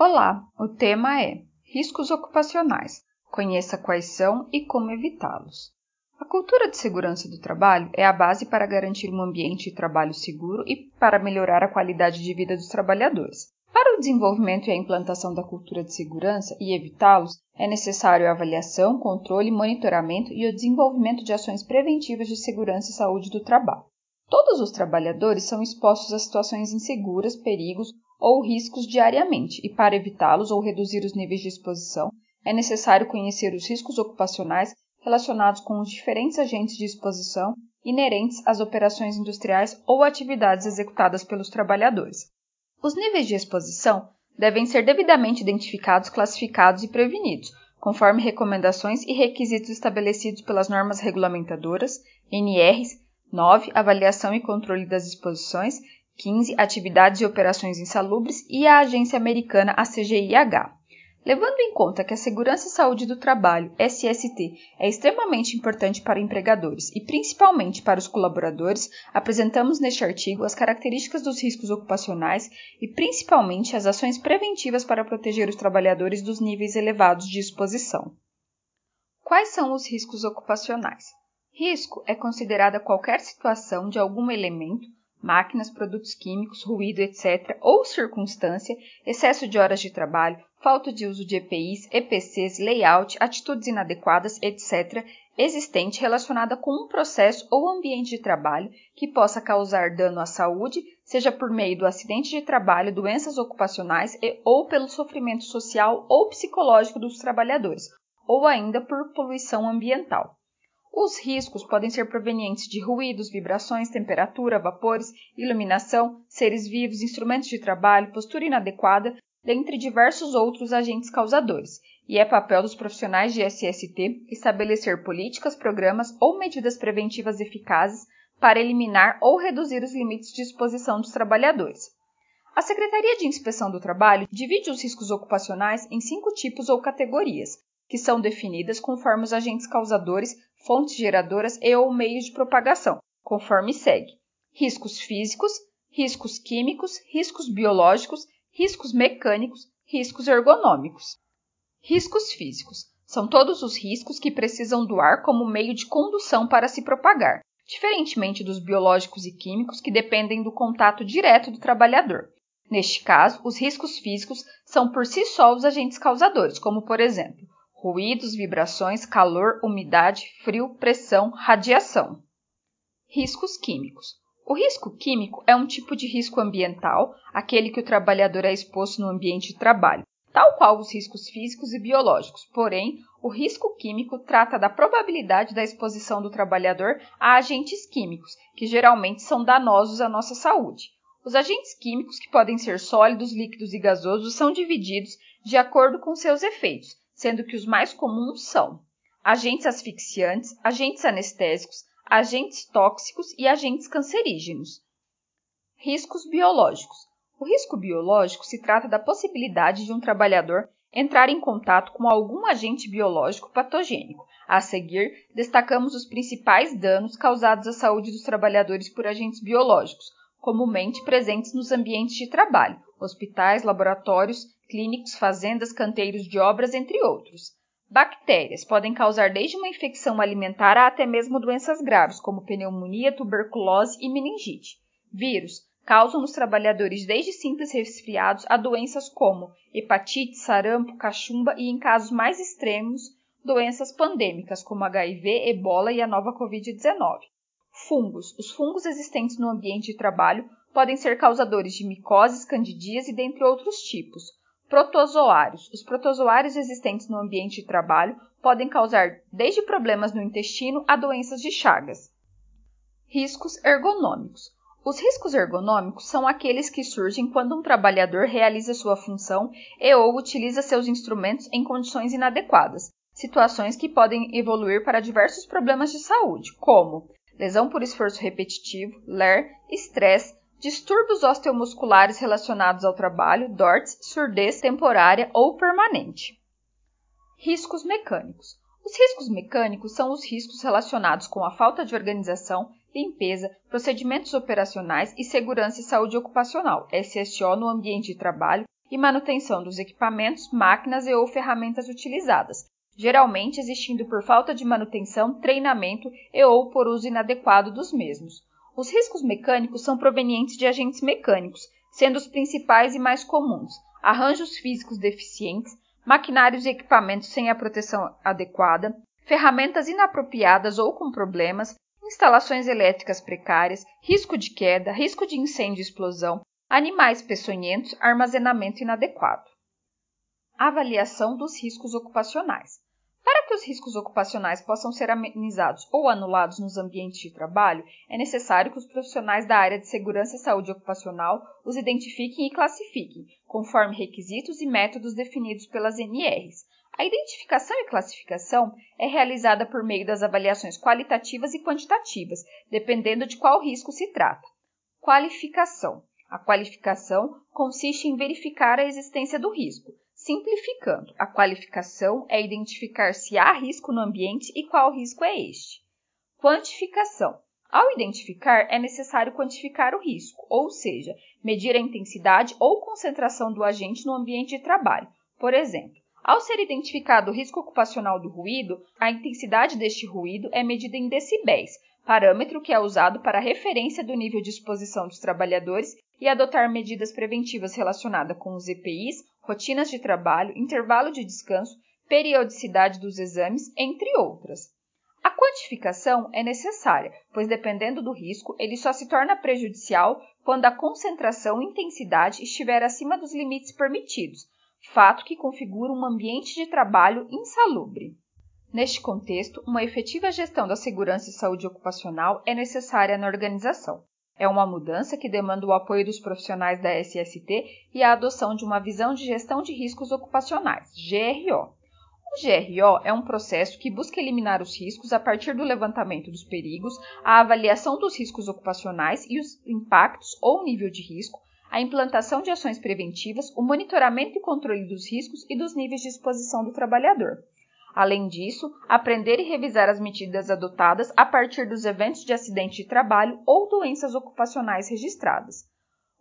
Olá, o tema é Riscos ocupacionais. Conheça quais são e como evitá-los. A cultura de segurança do trabalho é a base para garantir um ambiente de trabalho seguro e para melhorar a qualidade de vida dos trabalhadores. Para o desenvolvimento e a implantação da cultura de segurança e evitá-los, é necessário a avaliação, controle, monitoramento e o desenvolvimento de ações preventivas de segurança e saúde do trabalho. Todos os trabalhadores são expostos a situações inseguras, perigos ou riscos diariamente, e para evitá-los ou reduzir os níveis de exposição, é necessário conhecer os riscos ocupacionais relacionados com os diferentes agentes de exposição inerentes às operações industriais ou atividades executadas pelos trabalhadores. Os níveis de exposição devem ser devidamente identificados, classificados e prevenidos, conforme recomendações e requisitos estabelecidos pelas normas regulamentadoras, NRs 9. Avaliação e controle das exposições. 15. Atividades e operações insalubres e a agência americana ACGIH. Levando em conta que a segurança e saúde do trabalho, SST, é extremamente importante para empregadores e principalmente para os colaboradores, apresentamos neste artigo as características dos riscos ocupacionais e principalmente as ações preventivas para proteger os trabalhadores dos níveis elevados de exposição. Quais são os riscos ocupacionais? Risco é considerada qualquer situação de algum elemento, máquinas, produtos químicos, ruído, etc., ou circunstância, excesso de horas de trabalho, falta de uso de EPIs, EPCs, layout, atitudes inadequadas, etc., existente relacionada com um processo ou ambiente de trabalho que possa causar dano à saúde, seja por meio do acidente de trabalho, doenças ocupacionais e, ou pelo sofrimento social ou psicológico dos trabalhadores, ou ainda por poluição ambiental. Os riscos podem ser provenientes de ruídos, vibrações, temperatura, vapores, iluminação, seres vivos, instrumentos de trabalho, postura inadequada, dentre diversos outros agentes causadores, e é papel dos profissionais de SST estabelecer políticas, programas ou medidas preventivas eficazes para eliminar ou reduzir os limites de exposição dos trabalhadores. A Secretaria de Inspeção do Trabalho divide os riscos ocupacionais em cinco tipos ou categorias, que são definidas conforme os agentes causadores, fontes geradoras e ou meios de propagação, conforme segue: riscos físicos, riscos químicos, riscos biológicos, riscos mecânicos, riscos ergonômicos. Riscos físicos são todos os riscos que precisam do ar como meio de condução para se propagar, diferentemente dos biológicos e químicos que dependem do contato direto do trabalhador. Neste caso, os riscos físicos são por si só os agentes causadores, como por exemplo, ruídos, vibrações, calor, umidade, frio, pressão, radiação. Riscos químicos. O risco químico é um tipo de risco ambiental, aquele que o trabalhador é exposto no ambiente de trabalho, tal qual os riscos físicos e biológicos. Porém, o risco químico trata da probabilidade da exposição do trabalhador a agentes químicos, que geralmente são danosos à nossa saúde. Os agentes químicos, que podem ser sólidos, líquidos e gasosos, são divididos de acordo com seus efeitos, sendo que os mais comuns são agentes asfixiantes, agentes anestésicos, agentes tóxicos e agentes cancerígenos. Riscos biológicos. O risco biológico se trata da possibilidade de um trabalhador entrar em contato com algum agente biológico patogênico. A seguir, destacamos os principais danos causados à saúde dos trabalhadores por agentes biológicos, comumente presentes nos ambientes de trabalho, hospitais, laboratórios, clínicos, fazendas, canteiros de obras, entre outros. Bactérias podem causar desde uma infecção alimentar a até mesmo doenças graves, como pneumonia, tuberculose e meningite. Vírus causam nos trabalhadores desde simples resfriados a doenças como hepatite, sarampo, cachumba e, em casos mais extremos, doenças pandêmicas como HIV, ebola e a nova Covid-19. Fungos. Os fungos existentes no ambiente de trabalho podem ser causadores de micoses, candidíase e dentre outros tipos. Protozoários. Os protozoários existentes no ambiente de trabalho podem causar desde problemas no intestino a doenças de Chagas. Riscos ergonômicos. Os riscos ergonômicos são aqueles que surgem quando um trabalhador realiza sua função e ou utiliza seus instrumentos em condições inadequadas, situações que podem evoluir para diversos problemas de saúde, como lesão por esforço repetitivo, LER, estresse, distúrbios osteomusculares relacionados ao trabalho, DORTS, surdez temporária ou permanente. Riscos mecânicos. Os riscos mecânicos são os riscos relacionados com a falta de organização, limpeza, procedimentos operacionais e segurança e saúde ocupacional, SSO, no ambiente de trabalho e manutenção dos equipamentos, máquinas e ou ferramentas utilizadas, geralmente existindo por falta de manutenção, treinamento e ou por uso inadequado dos mesmos. Os riscos mecânicos são provenientes de agentes mecânicos, sendo os principais e mais comuns arranjos físicos deficientes, maquinários e equipamentos sem a proteção adequada, ferramentas inapropriadas ou com problemas, instalações elétricas precárias, risco de queda, risco de incêndio e explosão, animais peçonhentos, armazenamento inadequado. Avaliação dos riscos ocupacionais. Para que os riscos ocupacionais possam ser amenizados ou anulados nos ambientes de trabalho, é necessário que os profissionais da área de segurança e saúde ocupacional os identifiquem e classifiquem, conforme requisitos e métodos definidos pelas NRs. A identificação e classificação é realizada por meio das avaliações qualitativas e quantitativas, dependendo de qual risco se trata. Qualificação. A qualificação consiste em verificar a existência do risco, Simplificando, a qualificação é identificar se há risco no ambiente e qual risco é este. Quantificação. Ao identificar, é necessário quantificar o risco, ou seja, medir a intensidade ou concentração do agente no ambiente de trabalho. Por exemplo, ao ser identificado o risco ocupacional do ruído, a intensidade deste ruído é medida em decibéis, parâmetro que é usado para referência do nível de exposição dos trabalhadores e adotar medidas preventivas relacionadas com os EPIs rotinas de trabalho, intervalo de descanso, periodicidade dos exames, entre outras. A quantificação é necessária, pois dependendo do risco, ele só se torna prejudicial quando a concentração e intensidade estiver acima dos limites permitidos, fato que configura um ambiente de trabalho insalubre. Neste contexto, uma efetiva gestão da segurança e saúde ocupacional é necessária na organização. É uma mudança que demanda o apoio dos profissionais da SST e a adoção de uma visão de gestão de riscos ocupacionais, GRO. O GRO é um processo que busca eliminar os riscos a partir do levantamento dos perigos, a avaliação dos riscos ocupacionais e os impactos ou nível de risco, a implantação de ações preventivas, o monitoramento e controle dos riscos e dos níveis de exposição do trabalhador. Além disso, aprender e revisar as medidas adotadas a partir dos eventos de acidente de trabalho ou doenças ocupacionais registradas.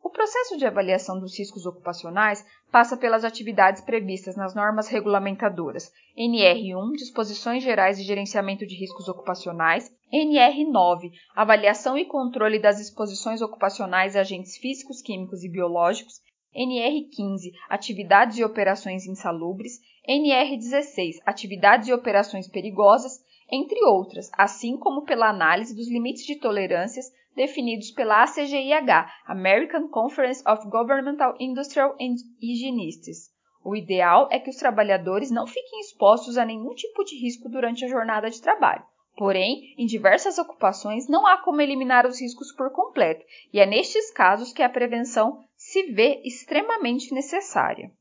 O processo de avaliação dos riscos ocupacionais passa pelas atividades previstas nas normas regulamentadoras. NR1, Disposições Gerais de Gerenciamento de Riscos Ocupacionais, NR9, Avaliação e Controle das Exposições Ocupacionais a Agentes Físicos, Químicos e Biológicos, NR15, Atividades e Operações Insalubres, NR16, Atividades e Operações Perigosas, entre outras, assim como pela análise dos limites de tolerâncias definidos pela ACGIH, American Conference of Governmental Industrial Hygienists. O ideal é que os trabalhadores não fiquem expostos a nenhum tipo de risco durante a jornada de trabalho. Porém, em diversas ocupações não há como eliminar os riscos por completo, e é nestes casos que a prevenção se vê extremamente necessária.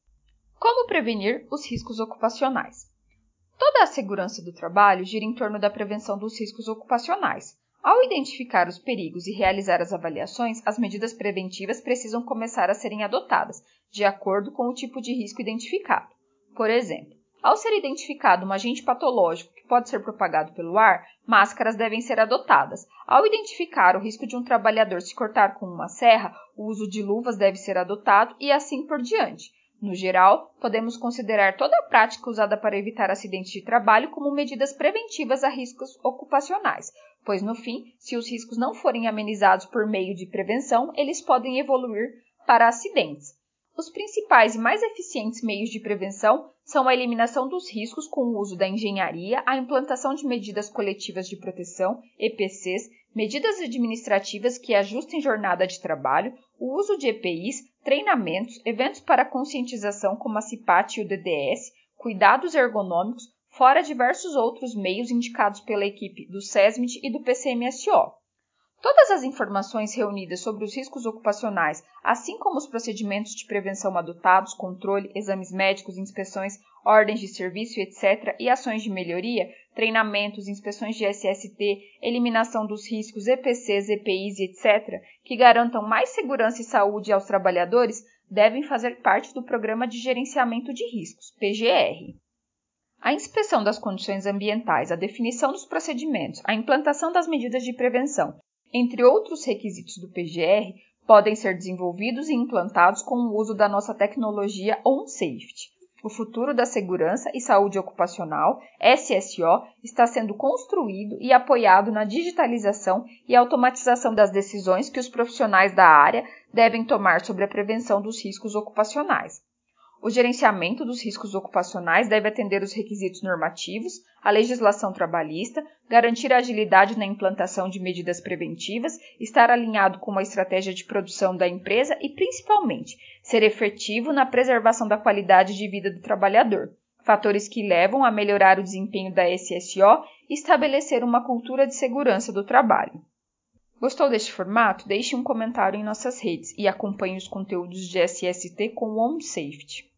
Como prevenir os riscos ocupacionais? Toda a segurança do trabalho gira em torno da prevenção dos riscos ocupacionais. Ao identificar os perigos e realizar as avaliações, as medidas preventivas precisam começar a serem adotadas, de acordo com o tipo de risco identificado. Por exemplo, ao ser identificado um agente patológico pode ser propagado pelo ar, máscaras devem ser adotadas. Ao identificar o risco de um trabalhador se cortar com uma serra, o uso de luvas deve ser adotado e assim por diante. No geral, podemos considerar toda a prática usada para evitar acidentes de trabalho como medidas preventivas a riscos ocupacionais, pois no fim, se os riscos não forem amenizados por meio de prevenção, eles podem evoluir para acidentes. Os principais e mais eficientes meios de prevenção são a eliminação dos riscos com o uso da engenharia, a implantação de medidas coletivas de proteção, EPCs, medidas administrativas que ajustem jornada de trabalho, o uso de EPIs, treinamentos, eventos para conscientização como a CIPAT e o DDS, cuidados ergonômicos, fora diversos outros meios indicados pela equipe do SESMIT e do PCMSO. Todas as informações reunidas sobre os riscos ocupacionais, assim como os procedimentos de prevenção adotados, controle, exames médicos, inspeções, ordens de serviço, etc., e ações de melhoria, treinamentos, inspeções de SST, eliminação dos riscos, EPCs, EPIs, etc., que garantam mais segurança e saúde aos trabalhadores, devem fazer parte do Programa de Gerenciamento de Riscos, PGR. A inspeção das condições ambientais, a definição dos procedimentos, a implantação das medidas de prevenção entre outros requisitos do PGR, podem ser desenvolvidos e implantados com o uso da nossa tecnologia OnSafety. O futuro da segurança e saúde ocupacional, SSO, está sendo construído e apoiado na digitalização e automatização das decisões que os profissionais da área devem tomar sobre a prevenção dos riscos ocupacionais. O gerenciamento dos riscos ocupacionais deve atender os requisitos normativos, a legislação trabalhista, garantir a agilidade na implantação de medidas preventivas, estar alinhado com uma estratégia de produção da empresa e, principalmente, ser efetivo na preservação da qualidade de vida do trabalhador. Fatores que levam a melhorar o desempenho da SSO e estabelecer uma cultura de segurança do trabalho. Gostou deste formato? Deixe um comentário em nossas redes e acompanhe os conteúdos de SST com o OnSafety.